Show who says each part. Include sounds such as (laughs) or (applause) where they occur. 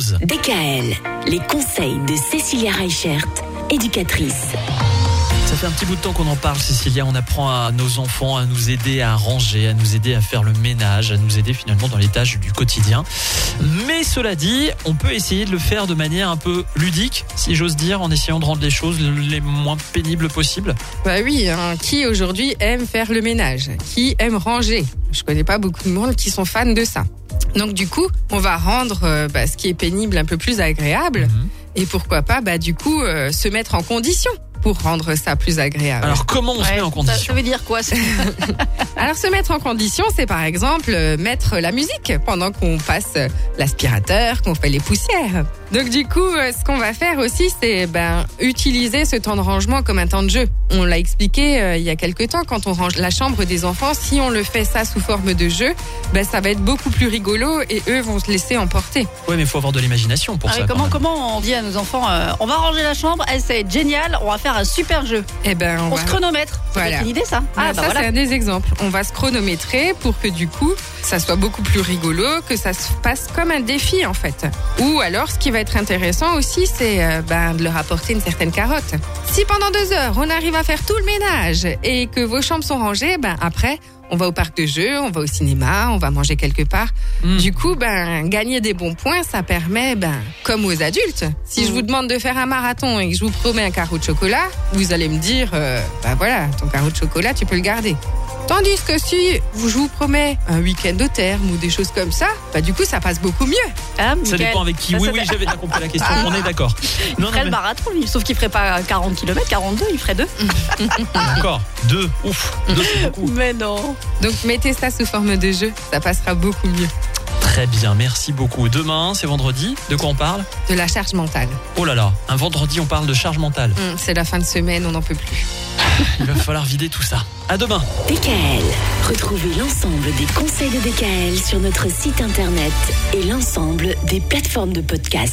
Speaker 1: pause.
Speaker 2: DKL, les conseils de Cécilia Reichert, éducatrice.
Speaker 1: Ça fait un petit bout de temps qu'on en parle, Cécilia. On apprend à nos enfants à nous aider à ranger, à nous aider à faire le ménage, à nous aider finalement dans les tâches du quotidien. Mais cela dit, on peut essayer de le faire de manière un peu ludique, si j'ose dire, en essayant de rendre les choses les moins pénibles possibles.
Speaker 3: Bah oui, hein. qui aujourd'hui aime faire le ménage? Qui aime ranger? Je connais pas beaucoup de monde qui sont fans de ça. Donc du coup, on va rendre euh, bah, ce qui est pénible un peu plus agréable.
Speaker 1: Mhm.
Speaker 3: Et pourquoi pas, bah du coup, euh, se mettre en condition pour rendre ça plus agréable.
Speaker 1: Alors comment on se
Speaker 4: Ouais,
Speaker 1: met en
Speaker 4: ça,
Speaker 1: condition
Speaker 4: ça veut dire quoi ça (laughs) (laughs)
Speaker 3: Alors se mettre en condition, c'est par exemple euh, mettre la musique pendant qu'on passe l'aspirateur, qu'on fait les poussières. Donc du coup, euh, ce qu'on va faire aussi, c'est ben, utiliser ce temps de rangement comme un temps de jeu. On l'a expliqué euh, il y a quelque temps, quand on range la chambre des enfants, si on le fait ça sous forme de jeu, ben, ça va être beaucoup plus rigolo et eux vont se laisser emporter.
Speaker 1: Ouais, mais il faut avoir de l'imagination pour
Speaker 4: Ah
Speaker 1: ça.
Speaker 4: oui, comment, comment on dit à nos enfants euh, on va ranger la chambre, elle ça va être génial, on va faire un super jeu.
Speaker 3: Eh ben, on,
Speaker 4: On
Speaker 3: va...
Speaker 4: se chronomètre. C'est
Speaker 3: Voilà.
Speaker 4: une idée ça
Speaker 3: Ah,
Speaker 4: bah
Speaker 3: ça,
Speaker 4: voilà.
Speaker 3: c'est un des exemples. On va se chronométrer pour que du coup, ça soit beaucoup plus rigolo, que ça se passe comme un défi en fait. Ou alors, ce qui va être intéressant aussi, c'est euh, ben, de leur apporter une certaine carotte. Si pendant deux heures, on arrive à faire tout le ménage et que vos chambres sont rangées, ben après, on va au parc de jeux, on va au cinéma, on va manger quelque part.
Speaker 1: Hmm.
Speaker 3: Du coup, ben, gagner des bons points, ça permet, ben, comme aux adultes. Si je vous demande de faire un marathon et que je vous promets un carreau de chocolat, vous allez me dire, euh, ben voilà, ton carreau de chocolat, tu peux le garder. Tandis que si je vous promets un week-end au terme ou des choses comme ça, bah du coup ça passe beaucoup mieux.
Speaker 4: Hein,
Speaker 1: Ça dépend avec qui.
Speaker 4: Ça,
Speaker 1: Oui,
Speaker 4: ça
Speaker 1: oui, j'avais bien compris la question. On est d'accord.
Speaker 4: Il
Speaker 1: Non, non,
Speaker 4: ferait le marathon lui, sauf qu'il ferait pas 40 km, 42, il ferait deux. (laughs)
Speaker 1: encore. Deux. Ouf. Deux, c'est beaucoup.
Speaker 4: Mais non.
Speaker 3: Donc mettez ça sous forme de jeu, ça passera beaucoup mieux.
Speaker 1: Très bien, merci beaucoup. Demain, c'est vendredi. De quoi on parle
Speaker 3: De la charge mentale.
Speaker 1: Oh là là, un vendredi, on parle de charge mentale.
Speaker 3: Hum, c'est la fin de semaine, on n'en peut plus. (laughs)
Speaker 1: Il va falloir vider tout ça. À demain.
Speaker 2: DKL, retrouvez l'ensemble des conseils de DKL sur notre site internet et l'ensemble des plateformes de podcast.